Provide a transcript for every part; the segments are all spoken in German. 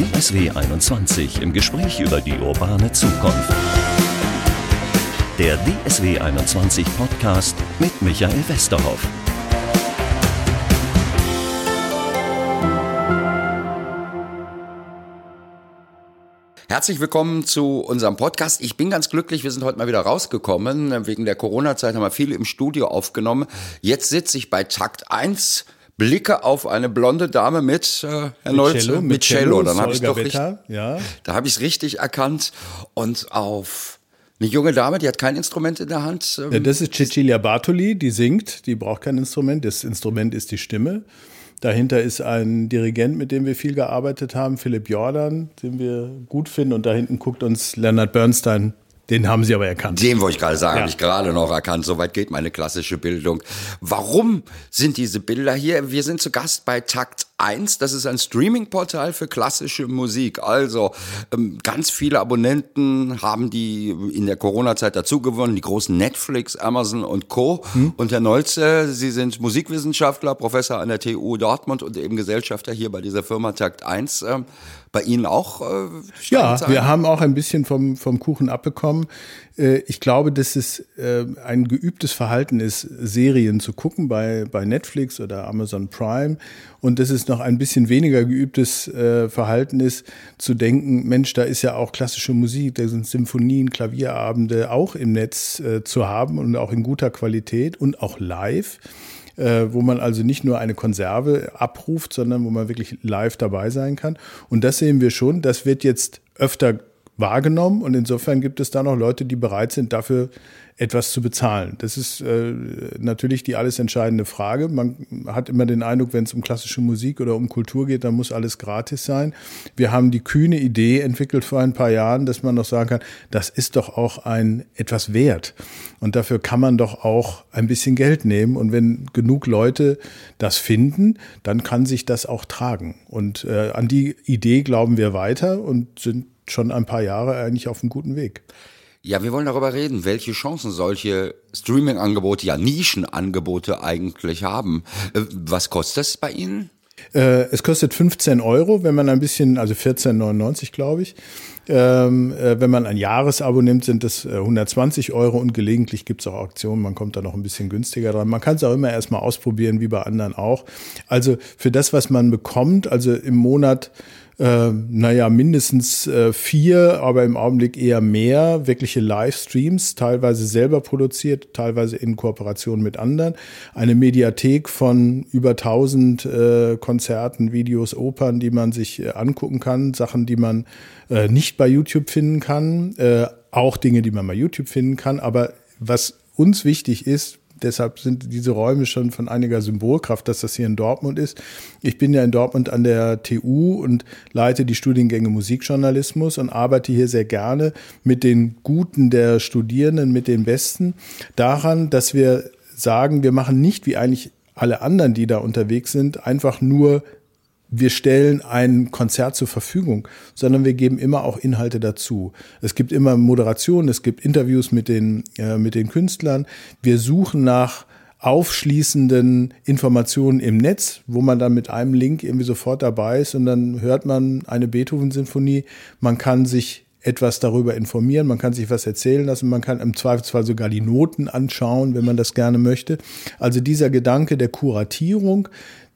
DSW 21 im Gespräch über die urbane Zukunft. Der DSW 21 Podcast mit Michael Westerhoff. Herzlich willkommen zu unserem Podcast. Ich bin ganz glücklich, wir sind heute mal wieder rausgekommen. Wegen der Corona-Zeit haben wir viel im Studio aufgenommen. Jetzt sitze ich bei Takt 1 blicke auf eine blonde Dame mit äh, Herr Nolze, mit Cello. Dann habe ich doch richtig, ja. da habe ich es richtig erkannt und auf eine junge Dame, die hat kein Instrument in der Hand. Ähm, ja, das ist Cecilia Bartoli, die singt, die braucht kein Instrument. Das Instrument ist die Stimme. Dahinter ist ein Dirigent, mit dem wir viel gearbeitet haben, Philipp Jordan, den wir gut finden. Und da hinten guckt uns Leonard Bernstein den haben Sie aber erkannt. Den wollte ich gerade sagen, ja. habe ich gerade noch erkannt. Soweit geht meine klassische Bildung. Warum sind diese Bilder hier? Wir sind zu Gast bei Takt 1. Das ist ein Streaming-Portal für klassische Musik. Also ähm, ganz viele Abonnenten haben die in der Corona-Zeit dazugewonnen. Die großen Netflix, Amazon und Co. Hm. Und Herr Nolze, Sie sind Musikwissenschaftler, Professor an der TU Dortmund und eben Gesellschafter hier bei dieser Firma Takt 1 bei Ihnen auch? Äh, ja, wir haben auch ein bisschen vom, vom Kuchen abbekommen. Äh, ich glaube, dass es äh, ein geübtes Verhalten ist, Serien zu gucken bei, bei Netflix oder Amazon Prime. Und dass es noch ein bisschen weniger geübtes äh, Verhalten ist, zu denken, Mensch, da ist ja auch klassische Musik, da sind Symphonien, Klavierabende auch im Netz zu haben und auch in guter Qualität und auch live wo man also nicht nur eine Konserve abruft, sondern wo man wirklich live dabei sein kann. Und das sehen wir schon. Das wird jetzt öfter wahrgenommen und insofern gibt es da noch Leute, die bereit sind, dafür etwas zu bezahlen. Das ist äh, natürlich die alles entscheidende Frage. Man hat immer den Eindruck, wenn es um klassische Musik oder um Kultur geht, dann muss alles gratis sein. Wir haben die kühne Idee entwickelt vor ein paar Jahren, dass man noch sagen kann, das ist doch auch ein etwas wert. Und dafür kann man doch auch ein bisschen Geld nehmen. Und wenn genug Leute das finden, dann kann sich das auch tragen. Und äh, an die Idee glauben wir weiter und sind schon ein paar Jahre eigentlich auf einem guten Weg. Ja, wir wollen darüber reden, welche Chancen solche Streaming-Angebote, ja Nischenangebote eigentlich haben. Äh, was kostet das bei Ihnen? Äh, es kostet 15 Euro, wenn man ein bisschen, also 14,99 glaube ich. Ähm, äh, wenn man ein Jahresabo nimmt, sind das 120 Euro und gelegentlich gibt es auch Auktionen, man kommt da noch ein bisschen günstiger dran. Man kann es auch immer erstmal ausprobieren, wie bei anderen auch. Also für das, was man bekommt, also im Monat äh, naja, mindestens äh, vier, aber im Augenblick eher mehr wirkliche Livestreams, teilweise selber produziert, teilweise in Kooperation mit anderen. Eine Mediathek von über 1000 äh, Konzerten, Videos, Opern, die man sich äh, angucken kann, Sachen, die man äh, nicht bei YouTube finden kann, äh, auch Dinge, die man bei YouTube finden kann, aber was uns wichtig ist, Deshalb sind diese Räume schon von einiger Symbolkraft, dass das hier in Dortmund ist. Ich bin ja in Dortmund an der TU und leite die Studiengänge Musikjournalismus und arbeite hier sehr gerne mit den Guten der Studierenden, mit den Besten daran, dass wir sagen, wir machen nicht wie eigentlich alle anderen, die da unterwegs sind, einfach nur wir stellen ein Konzert zur Verfügung, sondern wir geben immer auch Inhalte dazu. Es gibt immer Moderation, es gibt Interviews mit den, äh, mit den Künstlern. Wir suchen nach aufschließenden Informationen im Netz, wo man dann mit einem Link irgendwie sofort dabei ist und dann hört man eine Beethoven-Sinfonie. Man kann sich etwas darüber informieren, man kann sich was erzählen lassen, man kann im Zweifelsfall sogar die Noten anschauen, wenn man das gerne möchte. Also dieser Gedanke der Kuratierung,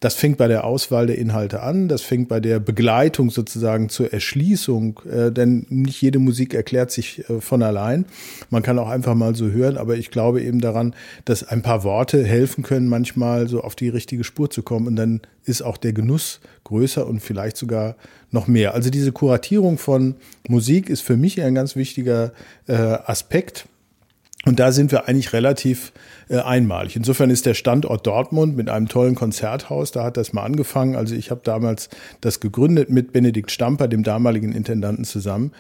das fängt bei der Auswahl der Inhalte an, das fängt bei der Begleitung sozusagen zur Erschließung, äh, denn nicht jede Musik erklärt sich äh, von allein. Man kann auch einfach mal so hören, aber ich glaube eben daran, dass ein paar Worte helfen können, manchmal so auf die richtige Spur zu kommen und dann ist auch der Genuss größer und vielleicht sogar noch mehr. Also diese Kuratierung von Musik ist für mich ein ganz wichtiger äh, Aspekt. Und da sind wir eigentlich relativ äh, einmalig. Insofern ist der Standort Dortmund mit einem tollen Konzerthaus, da hat das mal angefangen. Also ich habe damals das gegründet mit Benedikt Stamper, dem damaligen Intendanten zusammen.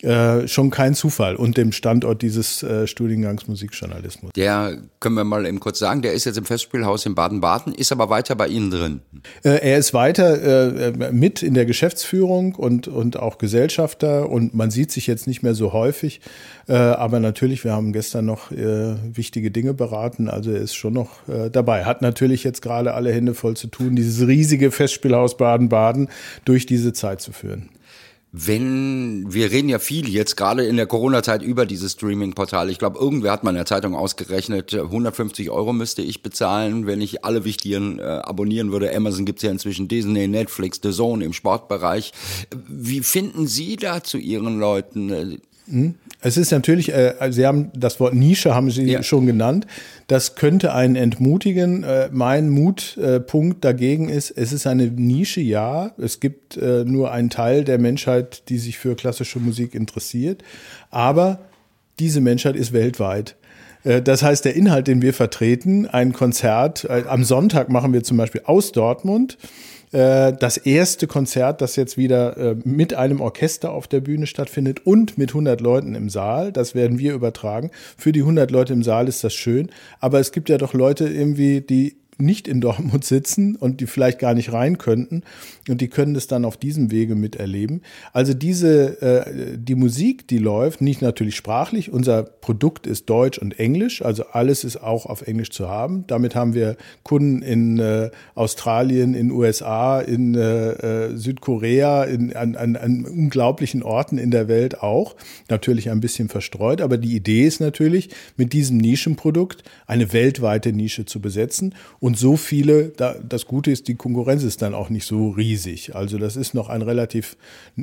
Äh, schon kein Zufall und dem Standort dieses äh, Studiengangs Musikjournalismus. Der können wir mal eben kurz sagen, der ist jetzt im Festspielhaus in Baden-Baden, ist aber weiter bei Ihnen drin. Äh, er ist weiter äh, mit in der Geschäftsführung und, und auch Gesellschafter und man sieht sich jetzt nicht mehr so häufig, äh, aber natürlich, wir haben gestern noch äh, wichtige Dinge beraten, also er ist schon noch dabei. Hat natürlich jetzt gerade alle Hände voll zu tun, dieses riesige Festspielhaus Baden-Baden durch diese Zeit zu führen. wenn wir reden ja viel jetzt gerade in der Corona-Zeit über dieses Streaming-Portal. Ich glaube, irgendwer hat mal in der Zeitung ausgerechnet, 150 Euro müsste ich bezahlen, wenn ich alle wichtigen äh, abonnieren würde. Amazon gibt's ja inzwischen Disney, Netflix, The Zone im Sportbereich. Wie finden Sie da zu Ihren Leuten? Hm? Es ist natürlich, äh, Sie haben das Wort Nische haben Sie ja. schon genannt. Das könnte einen entmutigen. Äh, mein Mutpunkt äh, dagegen ist, es ist eine Nische, ja. Es gibt äh, nur einen Teil der Menschheit, die sich für klassische Musik interessiert. Aber diese Menschheit ist weltweit. Äh, das heißt, der Inhalt, den wir vertreten, ein Konzert, äh, am Sonntag machen wir zum Beispiel aus Dortmund äh, das erste Konzert, das jetzt wieder äh, mit einem Orchester auf der Bühne stattfindet und mit 100 Leuten im Saal. Das werden wir übertragen. Für die 100 Leute im Saal ist das schön. Aber es gibt ja doch Leute irgendwie, die nicht in Dortmund sitzen und die vielleicht gar nicht rein könnten und die können das dann auf diesem Wege miterleben. Also diese äh, die Musik, die läuft, nicht natürlich sprachlich. Unser Produkt ist Deutsch und Englisch, also alles ist auch auf Englisch zu haben. Damit haben wir Kunden in äh, Australien, in USA, in äh, äh, Südkorea, in, an, an, an unglaublichen Orten in der Welt auch. Natürlich ein bisschen verstreut, aber die Idee ist natürlich, mit diesem Nischenprodukt eine weltweite Nische zu besetzen und so viele, da, das Gute ist, die Konkurrenz ist dann auch nicht so riesig. Also das ist noch ein relativ äh,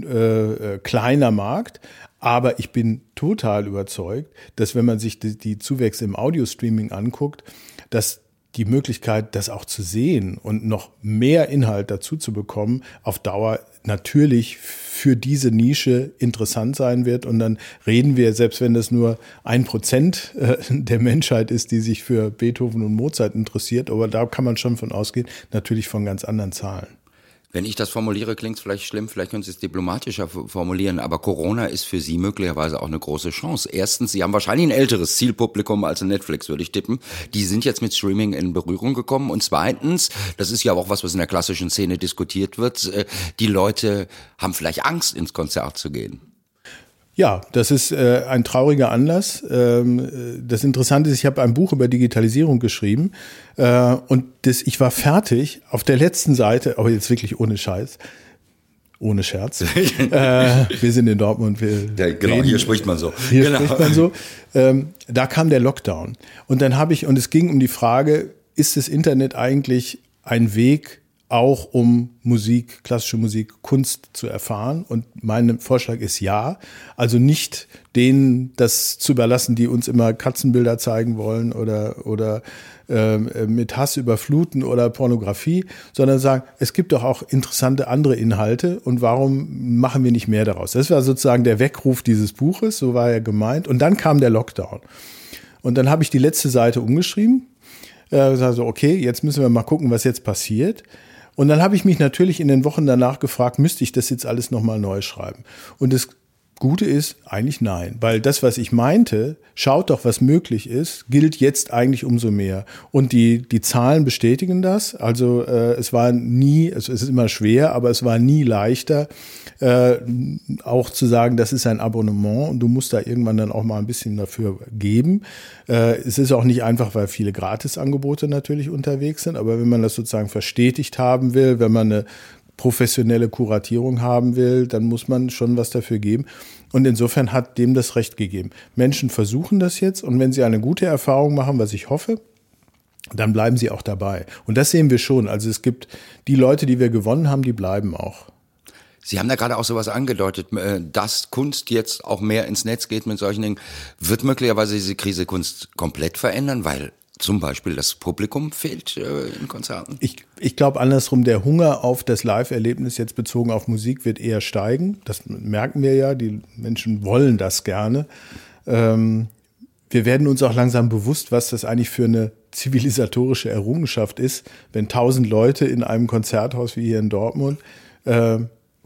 äh, kleiner Markt. Aber ich bin total überzeugt, dass wenn man sich die, die Zuwächse im Audio-Streaming anguckt, dass die Möglichkeit, das auch zu sehen und noch mehr Inhalt dazu zu bekommen, auf Dauer natürlich für diese Nische interessant sein wird. Und dann reden wir, selbst wenn das nur ein Prozent äh, der Menschheit ist, die sich für Beethoven und Mozart interessiert, aber da kann man schon von ausgehen, natürlich von ganz anderen Zahlen. Wenn ich das formuliere, klingt es vielleicht schlimm, vielleicht können Sie es diplomatischer formulieren, aber Corona ist für Sie möglicherweise auch eine große Chance. Erstens, Sie haben wahrscheinlich ein älteres Zielpublikum als Netflix, würde ich tippen. Die sind jetzt mit Streaming in Berührung gekommen. Und zweitens, das ist ja auch was, was in der klassischen Szene diskutiert wird, äh, die Leute haben vielleicht Angst, ins Konzert zu gehen. Ja, das ist äh, ein trauriger Anlass. Ähm, äh, das Interessante ist, ich habe ein Buch über Digitalisierung geschrieben äh, und das, ich war fertig auf der letzten Seite, aber jetzt wirklich ohne Scheiß. Ohne Scherz. äh, wir sind in Dortmund. Wir ja, genau, reden, hier spricht man so. Hier genau. spricht man so. Ähm, da kam der Lockdown. Und dann habe ich, und es ging um die Frage, ist das Internet eigentlich ein Weg, auch um Musik, klassische Musik, Kunst zu erfahren. Und mein Vorschlag ist ja. Also nicht denen das zu überlassen, die uns immer Katzenbilder zeigen wollen oder, oder äh, mit Hass überfluten oder Pornografie, sondern sagen, es gibt doch auch interessante andere Inhalte und warum machen wir nicht mehr daraus? Das war sozusagen der Weckruf dieses Buches, so war er gemeint. Und dann kam der Lockdown. Und dann habe ich die letzte Seite umgeschrieben. Äh, also, okay, jetzt müssen wir mal gucken, was jetzt passiert. Und dann habe ich mich natürlich in den Wochen danach gefragt, müsste ich das jetzt alles nochmal neu schreiben? Und das Gute ist eigentlich nein, weil das, was ich meinte, schaut doch, was möglich ist, gilt jetzt eigentlich umso mehr. Und die, die Zahlen bestätigen das. Also äh, es war nie, also es ist immer schwer, aber es war nie leichter, äh, auch zu sagen, das ist ein Abonnement und du musst da irgendwann dann auch mal ein bisschen dafür geben. Äh, es ist auch nicht einfach, weil viele Gratisangebote natürlich unterwegs sind, aber wenn man das sozusagen verstetigt haben will, wenn man eine professionelle Kuratierung haben will, dann muss man schon was dafür geben. Und insofern hat dem das Recht gegeben. Menschen versuchen das jetzt und wenn sie eine gute Erfahrung machen, was ich hoffe, dann bleiben sie auch dabei. Und das sehen wir schon. Also es gibt die Leute, die wir gewonnen haben, die bleiben auch. Sie haben da gerade auch sowas angedeutet, äh, dass Kunst jetzt auch mehr ins Netz geht mit solchen Dingen. Wird möglicherweise diese Krise Kunst komplett verändern, weil zum Beispiel das Publikum fehlt äh, in Konzerten? Ich, ich glaube andersrum, der Hunger auf das Live-Erlebnis jetzt bezogen auf Musik wird eher steigen. Das merken wir ja, die Menschen wollen das gerne. Ähm, wir werden uns auch langsam bewusst, was das eigentlich für eine zivilisatorische Errungenschaft ist, wenn tausend Leute in einem Konzerthaus wie hier in Dortmund äh,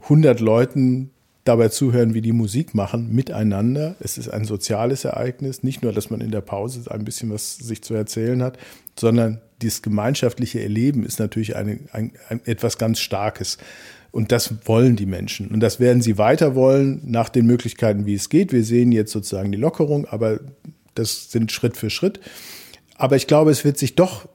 100 Leuten dabei zuhören, wie die Musik machen, miteinander. Es ist ein soziales Ereignis, nicht nur, dass man in der Pause ein bisschen was sich zu erzählen hat, sondern dieses gemeinschaftliche Erleben ist natürlich eine, ein, ein, etwas ganz Starkes. Und das wollen die Menschen. Und das werden sie weiter wollen, nach den Möglichkeiten, wie es geht. Wir sehen jetzt sozusagen die Lockerung, aber das sind Schritt für Schritt. Aber ich glaube, es wird sich doch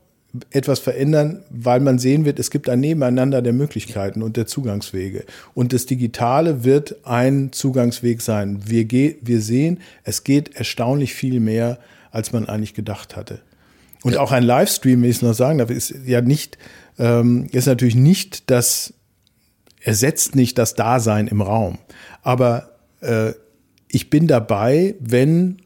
etwas verändern, weil man sehen wird, es gibt ein Nebeneinander der Möglichkeiten und der Zugangswege. Und das Digitale wird ein Zugangsweg sein. Wir, wir sehen, es geht erstaunlich viel mehr, als man eigentlich gedacht hatte. Und auch ein Livestream, will ich noch sagen darf, ist ja nicht, ähm, ist natürlich nicht das, ersetzt nicht das Dasein im Raum. Aber äh, ich bin dabei, wenn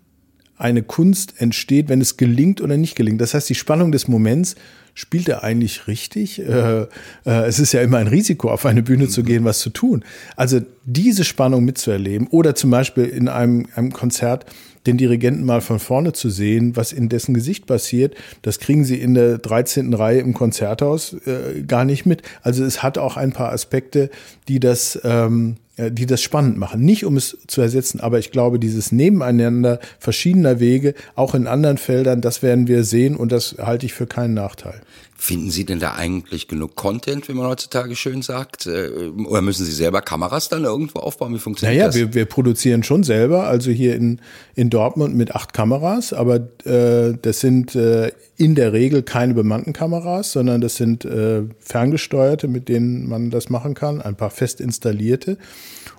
eine Kunst entsteht, wenn es gelingt oder nicht gelingt. Das heißt, die Spannung des Moments spielt er eigentlich richtig? Äh, äh, es ist ja immer ein Risiko, auf eine Bühne zu gehen, was zu tun. Also diese Spannung mitzuerleben oder zum Beispiel in einem, einem Konzert den Dirigenten mal von vorne zu sehen, was in dessen Gesicht passiert, das kriegen sie in der 13. Reihe im Konzerthaus äh, gar nicht mit. Also es hat auch ein paar Aspekte, die das ähm, äh, die das spannend machen. Nicht um es zu ersetzen, aber ich glaube, dieses Nebeneinander verschiedener Wege, auch in anderen Feldern, das werden wir sehen und das halte ich für keinen Nachteil. Finden Sie denn da eigentlich genug Content, wie man heutzutage schön sagt? Äh, oder müssen Sie selber Kameras dann irgendwo aufbauen? Wie funktioniert naja, das? Naja, wir, wir produzieren schon selber, also hier in, in Dortmund mit acht Kameras, aber äh, das sind äh, in der Regel keine bemannten Kameras, sondern das sind äh, ferngesteuerte, mit denen man das machen kann, ein paar fest installierte.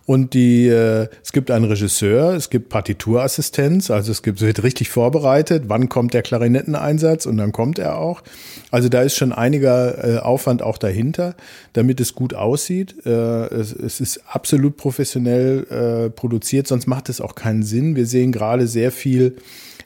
Und die, äh, es gibt einen Regisseur, es gibt Partiturassistenz, also es gibt, es wird richtig vorbereitet, wann kommt der Klarinetteneinsatz und dann kommt er auch. Also da ist schon einiger äh, Aufwand auch dahinter, damit es gut aussieht. Äh, es, es ist absolut professionell äh, produziert, sonst macht es auch keinen Sinn. Wir sehen gerade sehr viel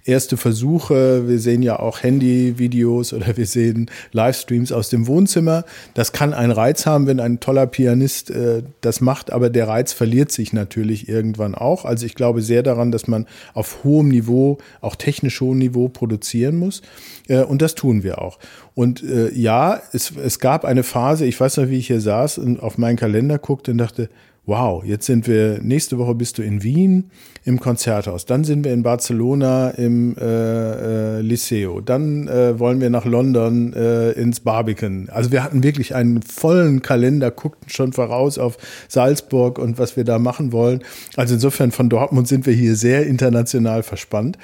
erste Versuche. Wir sehen ja auch Handyvideos oder wir sehen Livestreams aus dem Wohnzimmer. Das kann einen Reiz haben, wenn ein toller Pianist äh, das macht, aber der Reiz verliert sich natürlich irgendwann auch. Also ich glaube sehr daran, dass man auf hohem Niveau, auch technisch hohem Niveau produzieren muss. Äh, und das tun wir auch. Und äh, ja, es, es gab eine Phase, ich weiß noch, wie ich hier saß und auf meinen Kalender guckte und dachte, wow, jetzt sind wir, nächste Woche bist du in Wien im Konzerthaus, dann sind wir in Barcelona im äh, äh, Liceo, dann äh, wollen wir nach London äh, ins Barbican. Also wir hatten wirklich einen vollen Kalender, guckten schon voraus auf Salzburg und was wir da machen wollen. Also insofern von Dortmund sind wir hier sehr international verspannt.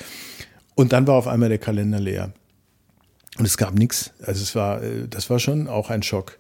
Und dann war auf einmal der Kalender leer. Und es gab nichts. Also es war, äh, das war schon auch ein Schock.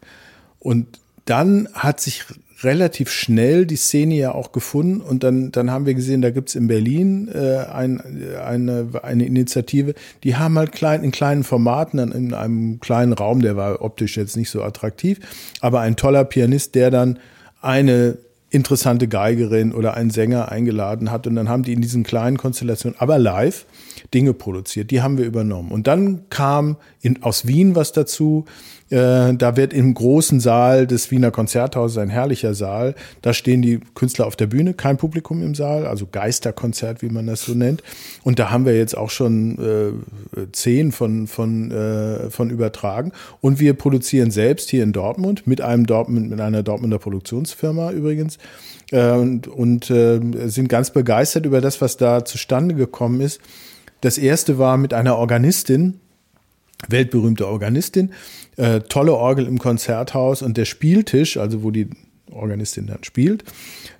Und dann hat sich relativ schnell die Szene ja auch gefunden und dann, dann haben wir gesehen, da gibt's in Berlin äh, ein, eine, eine Initiative, die haben halt klein, in kleinen Formaten, dann in einem kleinen Raum, der war optisch jetzt nicht so attraktiv, aber ein toller Pianist, der dann eine interessante Geigerin oder einen Sänger eingeladen hat und dann haben die in diesen kleinen Konstellationen, aber live, Dinge produziert. Die haben wir übernommen. Und dann kam in, aus Wien was dazu. Äh, da wird im großen Saal des Wiener Konzerthauses ein herrlicher Saal. Da stehen die Künstler auf der Bühne, kein Publikum im Saal, also Geisterkonzert, wie man das so nennt. Und da haben wir jetzt auch schon äh, zehn von, von, äh, von übertragen. Und wir produzieren selbst hier in Dortmund mit einem Dortmund, mit einer Dortmunder Produktionsfirma übrigens. Äh, und und äh, sind ganz begeistert über das, was da zustande gekommen ist. Das erste war mit einer Organistin, weltberühmte Organistin, äh, tolle Orgel im Konzerthaus und der Spieltisch, also wo die Organistin dann spielt,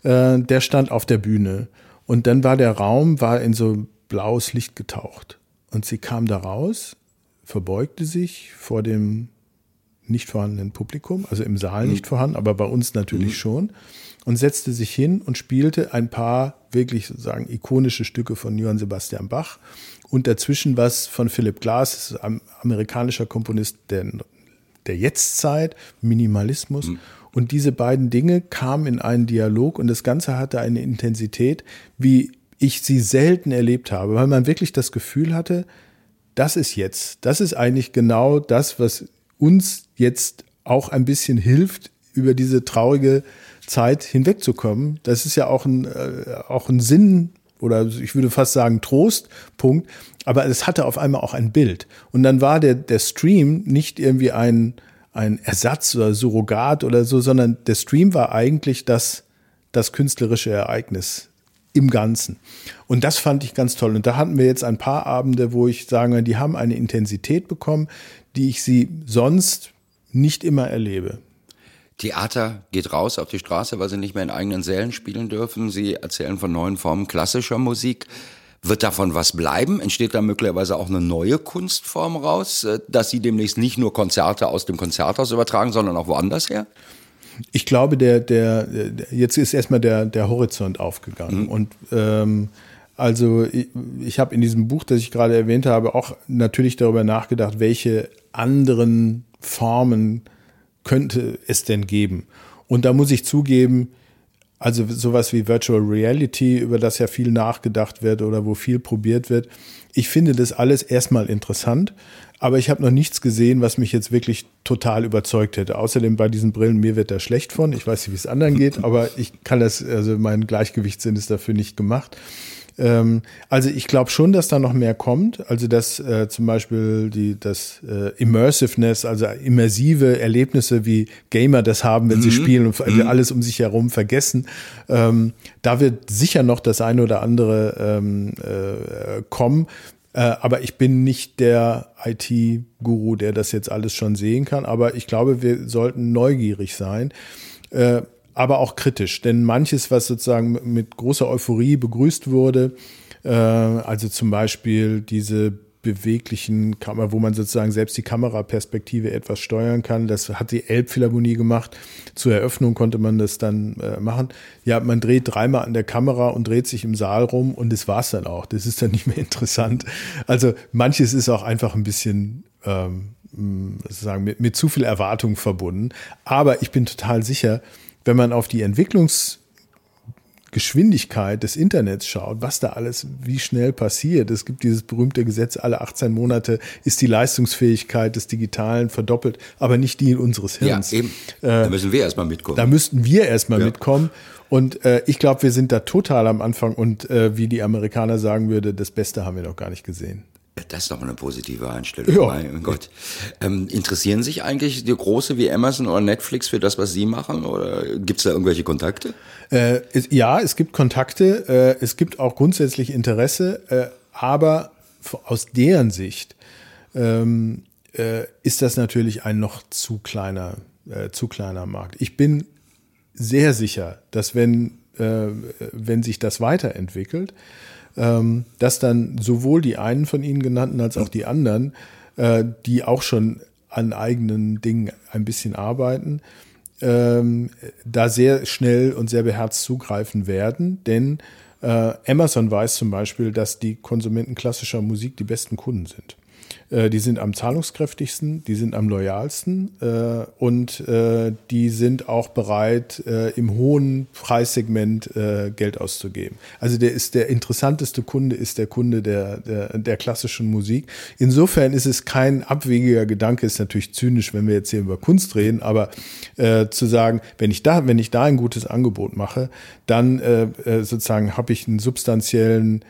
äh, der stand auf der Bühne. Und dann war der Raum, war in so blaues Licht getaucht. Und sie kam da raus, verbeugte sich vor dem nicht vorhandenen Publikum, also im Saal mhm. nicht vorhanden, aber bei uns natürlich mhm. schon, und setzte sich hin und spielte ein paar wirklich sozusagen ikonische Stücke von Johann Sebastian Bach und dazwischen was von Philip Glass, amerikanischer Komponist der, der Jetztzeit, Minimalismus. Mhm. Und diese beiden Dinge kamen in einen Dialog und das Ganze hatte eine Intensität, wie ich sie selten erlebt habe, weil man wirklich das Gefühl hatte, das ist jetzt, das ist eigentlich genau das, was uns jetzt auch ein bisschen hilft, über diese traurige Zeit hinwegzukommen. Das ist ja auch ein, äh, auch ein Sinn oder ich würde fast sagen Trostpunkt, aber es hatte auf einmal auch ein Bild. Und dann war der, der Stream nicht irgendwie ein, ein Ersatz oder Surrogat oder so, sondern der Stream war eigentlich das, das künstlerische Ereignis im Ganzen. Und das fand ich ganz toll. Und da hatten wir jetzt ein paar Abende, wo ich sage, die haben eine Intensität bekommen, die ich sie sonst nicht immer erlebe. Theater geht raus auf die Straße, weil sie nicht mehr in eigenen Sälen spielen dürfen. Sie erzählen von neuen Formen klassischer Musik. Wird davon was bleiben? Entsteht da möglicherweise auch eine neue Kunstform raus, äh, dass Sie demnächst nicht nur Konzerte aus dem Konzerthaus übertragen, sondern auch woanders her? Ich glaube, der, der, jetzt ist erstmal der, der Horizont aufgegangen. Mhm. Und ähm, also ich, ich habe in diesem Buch, das ich gerade erwähnt habe, auch natürlich darüber nachgedacht, welche anderen Formen könnte es denn geben. Und da muss ich zugeben, also sowas wie Virtual Reality, über das ja viel nachgedacht wird oder wo viel probiert wird. Ich finde das alles erstmal interessant, aber ich habe noch nichts gesehen, was mich jetzt wirklich total überzeugt hätte. Außerdem bei diesen Brillen, mir wird da schlecht von. Ich weiß nicht, wie es anderen geht, aber ich kann das, also mein Gleichgewichtssinn ist dafür nicht gemacht. Ähm, also ich glaube schon, dass da noch mehr kommt. Also dass äh, zum Beispiel die, das äh, Immersiveness, also immersive Erlebnisse, wie Gamer das haben, wenn mhm. sie spielen und mhm. alles um sich herum vergessen. Ähm, da wird sicher noch das eine oder andere ähm, äh, kommen. Äh, aber ich bin nicht der IT-Guru, der das jetzt alles schon sehen kann. Aber ich glaube, wir sollten neugierig sein. Äh, aber auch kritisch. Denn manches, was sozusagen mit großer Euphorie begrüßt wurde, äh, also zum Beispiel diese beweglichen Kamera, wo man sozusagen selbst die Kameraperspektive etwas steuern kann. Das hat die Elbphilharmonie gemacht. Zur Eröffnung konnte man das dann äh, machen. Ja, man dreht dreimal an der Kamera und dreht sich im Saal rum und das war's dann auch. Das ist dann nicht mehr interessant. Also manches ist auch einfach ein bisschen ähm, sozusagen mit, mit zu viel Erwartung verbunden. Aber ich bin total sicher, wenn man auf die Entwicklungsgeschwindigkeit des Internets schaut, was da alles, wie schnell passiert. Es gibt dieses berühmte Gesetz, alle 18 Monate ist die Leistungsfähigkeit des Digitalen verdoppelt, aber nicht die in unseres Hirns. Ja, eben. Äh, da müssen wir erstmal mitkommen. Da müssten wir erstmal ja. mitkommen. Und äh, ich glaube, wir sind da total am Anfang und äh, wie die Amerikaner sagen würde, das Beste haben wir noch gar nicht gesehen. Das ist doch eine positive Einstellung. Ja. Mein Gott. Ähm, interessieren sich eigentlich die Große wie Amazon oder Netflix für das, was Sie machen? Oder gibt es da irgendwelche Kontakte? Äh, es, ja, es gibt Kontakte. Äh, es gibt auch grundsätzlich Interesse. Äh, aber aus deren Sicht ähm, äh, ist das natürlich ein noch zu kleiner, äh, zu kleiner Markt. Ich bin sehr sicher, dass wenn, äh, wenn sich das weiterentwickelt, ähm, dass dann sowohl die einen von Ihnen genannten als auch die anderen, äh, die auch schon an eigenen Dingen ein bisschen arbeiten, ähm, da sehr schnell und sehr beherzt zugreifen werden, denn äh, Amazon weiß zum Beispiel, dass die Konsumenten klassischer Musik die besten Kunden sind. Äh, die sind am zahlungskräftigsten, die sind am loyalsten äh, und äh, die sind auch bereit, äh, im hohen Preissegment äh, Geld auszugeben. Also der ist der interessanteste Kunde, ist der Kunde der, der, der klassischen Musik. Insofern ist es kein abwegiger Gedanke, ist natürlich zynisch, wenn wir jetzt hier über Kunst reden, aber zu sagen, wenn ich da, wenn ich da ein gutes Angebot mache, dann sozusagen habe ich einen substanziellen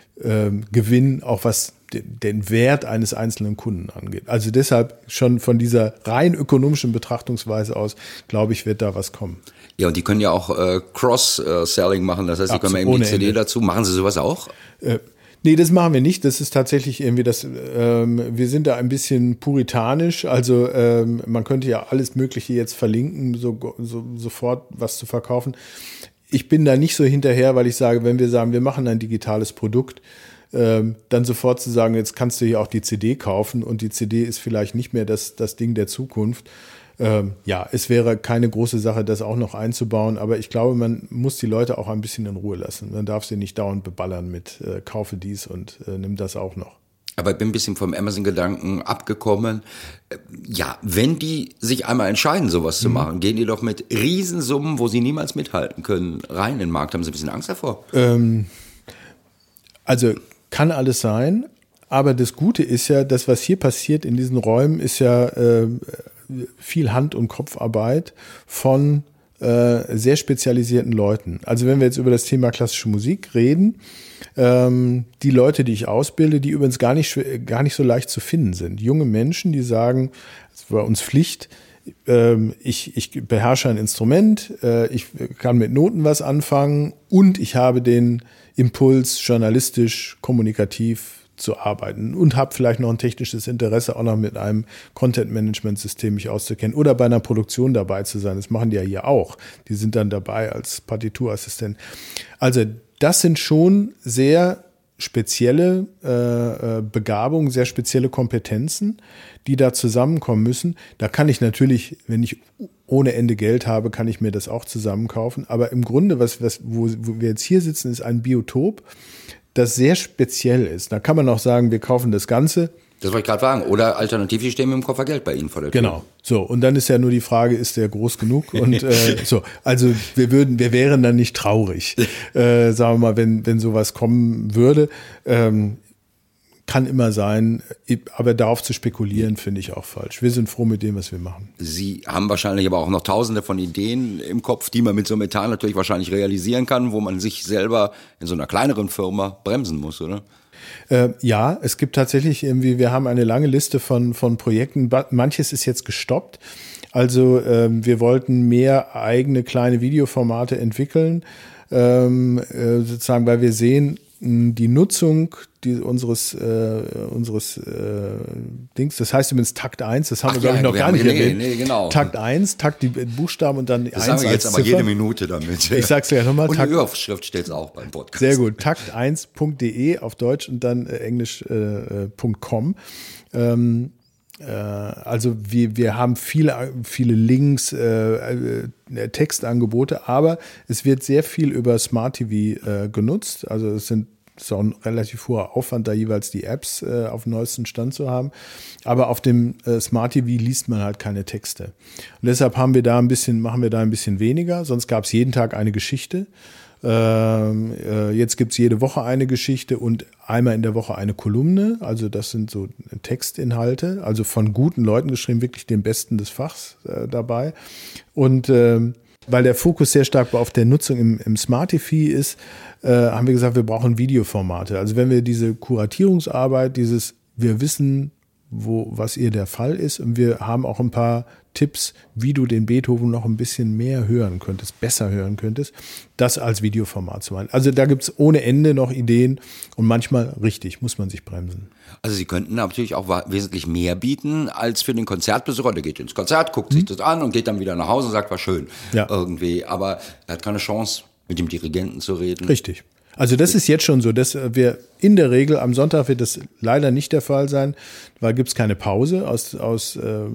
Gewinn, auch was den Wert eines einzelnen Kunden angeht. Also deshalb schon von dieser rein ökonomischen Betrachtungsweise aus, glaube ich, wird da was kommen. Ja, und die können ja auch äh, Cross-Selling machen. Das heißt, sie können eben die CD Ende. dazu. Machen sie sowas auch? Äh, Nee, das machen wir nicht. Das ist tatsächlich irgendwie das, ähm, wir sind da ein bisschen puritanisch. Also ähm, man könnte ja alles Mögliche jetzt verlinken, so, so, sofort was zu verkaufen. Ich bin da nicht so hinterher, weil ich sage, wenn wir sagen, wir machen ein digitales Produkt, ähm, dann sofort zu sagen, jetzt kannst du hier auch die CD kaufen und die CD ist vielleicht nicht mehr das, das Ding der Zukunft. Ähm, ja, es wäre keine große Sache, das auch noch einzubauen, aber ich glaube, man muss die Leute auch ein bisschen in Ruhe lassen. Man darf sie nicht dauernd beballern mit äh, kaufe dies und äh, nimm das auch noch. Aber ich bin ein bisschen vom Amazon-Gedanken abgekommen. Äh, ja, wenn die sich einmal entscheiden, sowas zu mhm. machen, gehen die doch mit Riesensummen, wo sie niemals mithalten können, rein in den Markt. Haben sie ein bisschen Angst davor? Ähm, also kann alles sein, aber das Gute ist ja, das, was hier passiert in diesen Räumen, ist ja äh, viel Hand- und Kopfarbeit von äh, sehr spezialisierten Leuten. Also wenn wir jetzt über das Thema klassische Musik reden, ähm, die Leute, die ich ausbilde, die übrigens gar nicht, gar nicht so leicht zu finden sind. Junge Menschen, die sagen, es war uns Pflicht, ich, ich beherrsche ein Instrument, äh, ich kann mit Noten was anfangen und ich habe den Impuls, journalistisch, kommunikativ zu arbeiten und habe vielleicht noch ein technisches Interesse, auch noch mit einem Content-Management-System mich auszukennen oder bei einer Produktion dabei zu sein. Das machen die ja hier auch. Die sind dann dabei als Partiturassistent. Also das sind schon sehr spezielle äh, äh, Begabungen, sehr spezielle Kompetenzen, die da zusammenkommen müssen. Da kann ich natürlich, wenn ich ohne Ende Geld habe, kann ich mir das auch zusammenkaufen. Aber im Grunde, was, was, wo, wo wir jetzt hier sitzen, ist ein Biotop, das sehr speziell ist. Da kann man auch sagen, wir kaufen das Ganze das wollte ich gerade sagen. Oder alternativ, die stehen mit dem Koffer Geld bei Ihnen vor der Tür. Genau. So, und dann ist ja nur die Frage, ist der groß genug? Und äh, so, also wir würden, wir wären dann nicht traurig, äh, sagen wir mal, wenn, wenn sowas kommen würde. Ähm, kann immer sein, aber darauf zu spekulieren, finde ich auch falsch. Wir sind froh mit dem, was wir machen. Sie haben wahrscheinlich aber auch noch tausende von Ideen im Kopf, die man mit so einem Metall natürlich wahrscheinlich realisieren kann, wo man sich selber in so einer kleineren Firma bremsen muss, oder? Äh, ja, es gibt tatsächlich irgendwie, wir haben eine lange Liste von, von Projekten. Manches ist jetzt gestoppt. Also ähm, wir wollten mehr eigene kleine Videoformate entwickeln, ähm, äh, sozusagen, weil wir sehen, die Nutzung die, unseres, äh, unseres äh, Dings, das heißt übrigens Takt 1, das haben Ach wir, glaube ich, noch gar nicht nee, erwähnt. Nee, genau. Takt 1, Takt die Buchstaben und dann das 1 sagen wir jetzt aber Ziffer. jede Minute damit. Ich sag's ja nochmal. Und Takt, die Überschrift steht es auch beim Podcast. Sehr gut. Takt1.de auf Deutsch und dann äh, englisch.com. Äh, ähm, äh, also wir, wir haben viele, viele Links, äh, äh, Textangebote, aber es wird sehr viel über Smart TV äh, genutzt. Also es sind ist auch ein relativ hoher Aufwand, da jeweils die Apps äh, auf dem neuesten Stand zu haben. Aber auf dem äh, Smart TV liest man halt keine Texte. Und deshalb haben wir da ein bisschen, machen wir da ein bisschen weniger. Sonst gab es jeden Tag eine Geschichte. Ähm, äh, jetzt gibt's jede Woche eine Geschichte und einmal in der Woche eine Kolumne. Also das sind so Textinhalte, also von guten Leuten geschrieben, wirklich den Besten des Fachs äh, dabei. Und ähm, weil der Fokus sehr stark auf der Nutzung im, im Smart TV ist, äh, haben wir gesagt, wir brauchen Videoformate. Also wenn wir diese Kuratierungsarbeit, dieses, wir wissen, wo, was ihr der Fall ist. Und wir haben auch ein paar Tipps, wie du den Beethoven noch ein bisschen mehr hören könntest, besser hören könntest, das als Videoformat zu machen. Also da gibt's ohne Ende noch Ideen und manchmal richtig, muss man sich bremsen. Also Sie könnten natürlich auch wesentlich mehr bieten als für den Konzertbesucher. Der geht ins Konzert, guckt sich mhm. das an und geht dann wieder nach Hause und sagt, war schön ja. irgendwie. Aber er hat keine Chance, mit dem Dirigenten zu reden. Richtig. Also das ist jetzt schon so, dass wir in der Regel am Sonntag wird das leider nicht der Fall sein, weil gibt's keine Pause aus, aus äh, äh,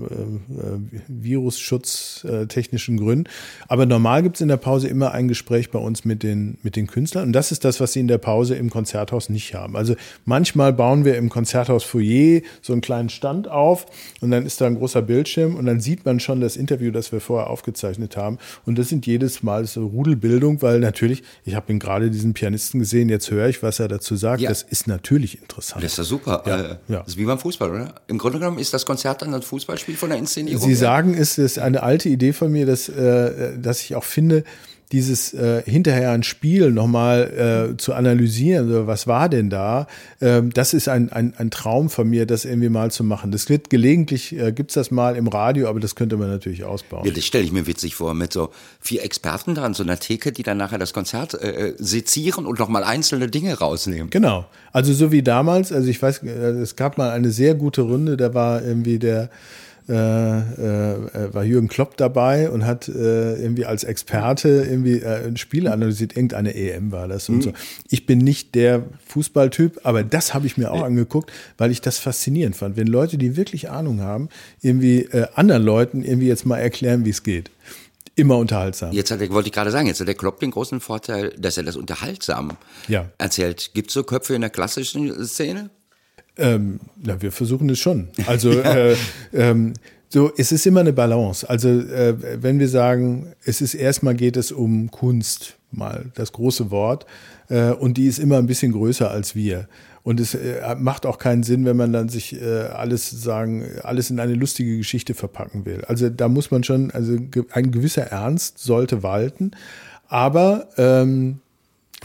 Virusschutztechnischen Gründen. Aber normal gibt's in der Pause immer ein Gespräch bei uns mit den, mit den Künstlern. Und das ist das, was sie in der Pause im Konzerthaus nicht haben. Also manchmal bauen wir im Konzerthaus Foyer so einen kleinen Stand auf und dann ist da ein großer Bildschirm und dann sieht man schon das Interview, das wir vorher aufgezeichnet haben. Und das sind jedes Mal so Rudelbildung, weil natürlich, ich habe gerade diesen Pianisten gesehen, jetzt höre ich, was er dazu sagt. Ja das ist natürlich interessant. Das ist ja super. Ja, äh, ja. Das ist wie beim Fußball, oder? Im Grunde genommen ist das Konzert dann ein Fußballspiel von der Inszenierung. Sie sagen, es ist eine alte Idee von mir, dass, äh, dass ich auch finde, dieses äh, hinterher ein Spiel nochmal äh, zu analysieren, so, was war denn da, ähm, das ist ein, ein, ein Traum von mir, das irgendwie mal zu machen. Das wird gelegentlich, äh, gibt's das mal im Radio, aber das könnte man natürlich ausbauen. Ja, das stelle ich mir witzig vor, mit so vier Experten da an so einer Theke, die dann nachher das Konzert äh, äh sezieren und nochmal einzelne Dinge rausnehmen. Genau, also so wie damals, also ich weiß, äh, es gab mal eine sehr gute Runde, da war irgendwie der äh, äh, war Jürgen Klopp dabei und hat äh, irgendwie als Experte irgendwie äh, ein Spiel analysiert. Irgendeine EM war das und mhm. so. Ich bin nicht der Fußballtyp, aber das habe ich mir auch angeguckt, weil ich das faszinierend fand. Wenn Leute, die wirklich Ahnung haben, irgendwie äh, anderen Leuten irgendwie jetzt mal erklären, wie es geht immer unterhaltsam. Jetzt hat er, wollte ich gerade sagen, jetzt hat der Klopp den großen Vorteil, dass er das unterhaltsam ja. erzählt. Gibt es so Köpfe in der klassischen Szene? Ähm, na, wir versuchen es schon. Also äh, ähm, so, es ist immer eine Balance. Also äh, wenn wir sagen, es ist erstmal geht es um Kunst, mal das große Wort, äh, und die ist immer ein bisschen größer als wir. Und es äh, macht auch keinen Sinn, wenn man dann sich äh, alles sagen, alles in eine lustige Geschichte verpacken will. Also da muss man schon, also ein gewisser Ernst sollte walten. Aber ähm,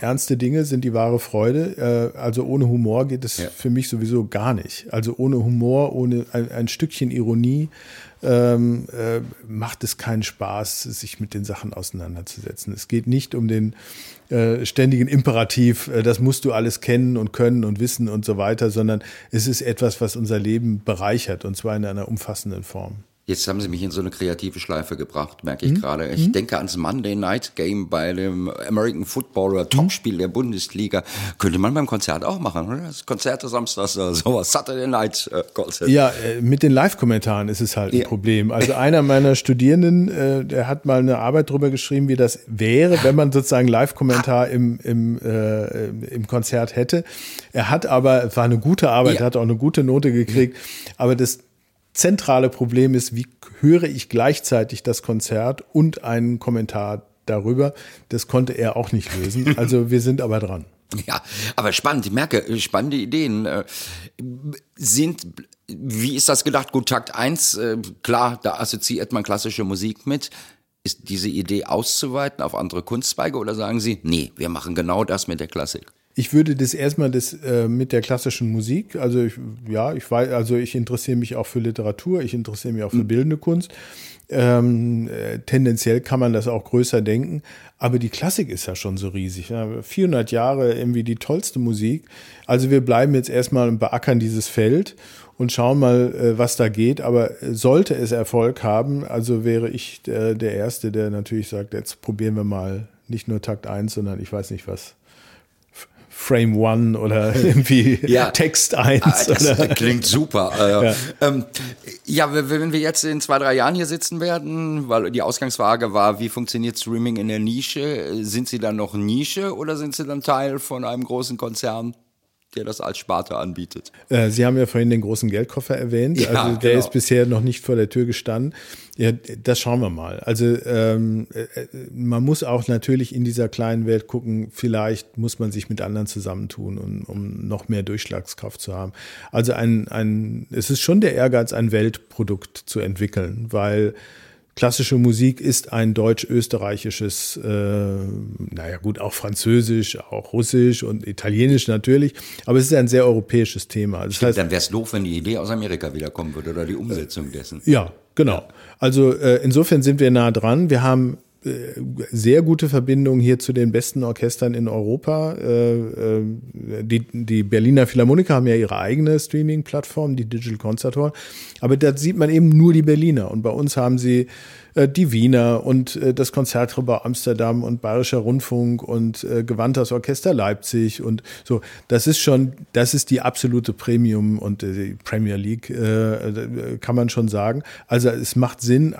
ernste Dinge sind die wahre Freude. Äh, also ohne Humor geht es ja. für mich sowieso gar nicht. Also ohne Humor, ohne ein, ein Stückchen Ironie ähm, äh, macht es keinen Spaß, sich mit den Sachen auseinanderzusetzen. Es geht nicht um den äh, ständigen Imperativ, äh, das musst du alles kennen und können und wissen und so weiter, sondern es ist etwas, was unser Leben bereichert und zwar in einer umfassenden Form. Jetzt haben Sie mich in so eine kreative Schleife gebracht, merke ich mhm. gerade. Ich mhm. denke ans Monday Night Game bei dem American Football oder Topspiel der Bundesliga. Könnte man beim Konzert auch machen, oder? Das Konzert des Samstags, äh, sowas, Saturday Night äh, Konzert. Ja, äh, mit den Live-Kommentaren ist es halt ein ja. Problem. Also einer meiner Studierenden, äh, der hat mal eine Arbeit drüber geschrieben, wie das wäre, wenn man sozusagen Live-Kommentar im, im, äh, im Konzert hätte. Er hat aber, es war eine gute Arbeit, ja. hat auch eine gute Note gekriegt, aber das zentrale Problem ist, wie höre ich gleichzeitig das Konzert und einen Kommentar darüber. Das konnte er auch nicht lösen. Also wir sind aber dran. Ja, aber spannend. Ich merke, spannende Ideen. Äh, sind, wie ist das gedacht? Gut, Takt 1, äh, klar, da assoziiert man klassische Musik mit. Ist diese Idee auszuweiten auf andere Kunstzweige oder sagen Sie, nee, wir machen genau das mit der Klassik? Ich würde das erstmal das äh, mit der klassischen Musik, also ich, ja, ich weiß, also ich interessiere mich auch für Literatur, ich interessiere mich auch für mhm. bildende Kunst. Ähm, äh, tendenziell kann man das auch größer denken, aber die Klassik ist ja schon so riesig. Ja. 400 Jahre irgendwie die tollste Musik. Also wir bleiben jetzt erstmal und beackern dieses Feld und schauen mal, äh, was da geht. Aber sollte es Erfolg haben, also wäre ich der, der Erste, der natürlich sagt, jetzt probieren wir mal nicht nur Takt 1, sondern ich weiß nicht was. Frame One oder irgendwie ja. Text 1. Ah, klingt super. Äh, ja. Ähm, ja, wenn wir jetzt in zwei, drei Jahren hier sitzen werden, weil die Ausgangsfrage war, wie funktioniert Streaming in der Nische? Sind Sie dann noch Nische oder sind Sie dann Teil von einem großen Konzern? Der das als Sparte anbietet. Äh, Sie haben ja vorhin den großen Geldkoffer erwähnt. Ja, also der genau. ist bisher noch nicht vor der Tür gestanden. Ja, das schauen wir mal. Also ähm, äh, man muss auch natürlich in dieser kleinen Welt gucken, vielleicht muss man sich mit anderen zusammentun, um, um noch mehr Durchschlagskraft zu haben. Also ein, ein, es ist schon der Ehrgeiz, ein Weltprodukt zu entwickeln, weil Klassische Musik ist ein deutsch-österreichisches, äh, naja gut, auch französisch, auch russisch und italienisch natürlich, aber es ist ein sehr europäisches Thema. Das Stimmt, heißt, dann wäre es doof, wenn die Idee aus Amerika wiederkommen würde oder die Umsetzung dessen. Ja, genau. Also äh, insofern sind wir nah dran. Wir haben sehr gute Verbindung hier zu den besten Orchestern in Europa. Äh, äh, die, die Berliner Philharmoniker haben ja ihre eigene Streaming-Plattform, die Digital Concert Hall. Aber da sieht man eben nur die Berliner. Und bei uns haben sie die Wiener und das Konzertgebau Amsterdam und Bayerischer Rundfunk und Gewandtes Orchester Leipzig und so. Das ist schon, das ist die absolute Premium und die Premier League, kann man schon sagen. Also es macht Sinn,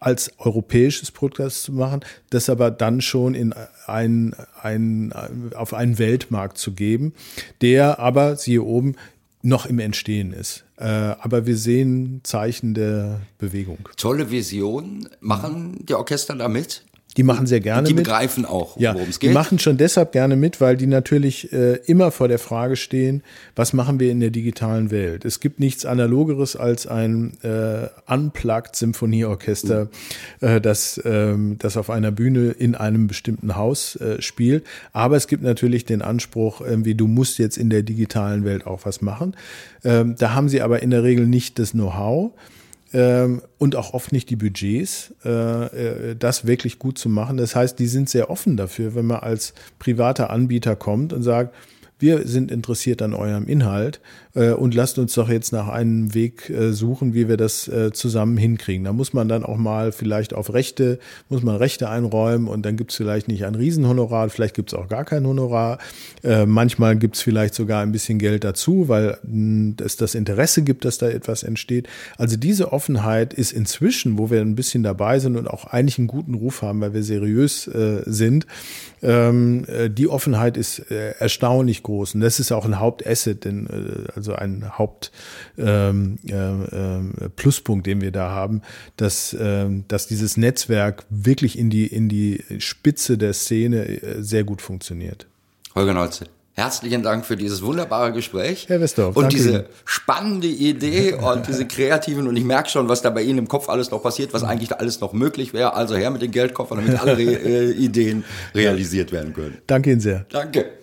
als europäisches Produkt zu machen, das aber dann schon in ein, ein, auf einen Weltmarkt zu geben, der aber, siehe oben, noch im Entstehen ist. Äh, aber wir sehen Zeichen der Bewegung. Tolle Vision. Machen die Orchester da mit? Die machen sehr gerne mit. Die begreifen auch, ja, worum es geht. Die machen schon deshalb gerne mit, weil die natürlich äh, immer vor der Frage stehen, was machen wir in der digitalen Welt? Es gibt nichts Analogeres als ein äh, unplugged Symphonieorchester, mhm. äh, das, ähm, das auf einer Bühne in einem bestimmten Haus äh, spielt. Aber es gibt natürlich den Anspruch, irgendwie, du musst jetzt in der digitalen Welt auch was machen. Ähm, da haben sie aber in der Regel nicht das Know-how ähm, und auch oft nicht die Budgets, äh, äh, das wirklich gut zu machen. Das heißt, die sind sehr offen dafür, wenn man als privater Anbieter kommt und sagt, wir sind interessiert an eurem Inhalt und lasst uns doch jetzt nach einem Weg äh, suchen, wie wir das äh, zusammen hinkriegen. Da muss man dann auch mal vielleicht auf Rechte, muss man Rechte einräumen und dann gibt es vielleicht nicht ein Riesenhonorar, vielleicht gibt es auch gar kein Honorar. Äh, manchmal gibt es vielleicht sogar ein bisschen Geld dazu, weil mh, es das Interesse gibt, dass da etwas entsteht. Also diese Offenheit ist inzwischen, wo wir ein bisschen dabei sind und auch eigentlich einen guten Ruf haben, weil wir seriös äh, sind, ähm, äh, die Offenheit ist äh, erstaunlich groß. Und das ist auch ein Hauptasset, denn, äh, also ein Hauptpluspunkt, ähm, äh, äh, den wir da haben, dass, äh, dass dieses Netzwerk wirklich in die, in die Spitze der Szene äh, sehr gut funktioniert. Holger Nolze. Herzlichen Dank für dieses wunderbare Gespräch. Herr Westorf, und diese Ihnen. spannende Idee und diese kreativen, und ich merke schon, was da bei Ihnen im Kopf alles noch passiert, was eigentlich da alles noch möglich wäre. Also her mit den Geldkoffern, damit alle Re äh, Ideen realisiert werden können. Danke Ihnen sehr. Danke.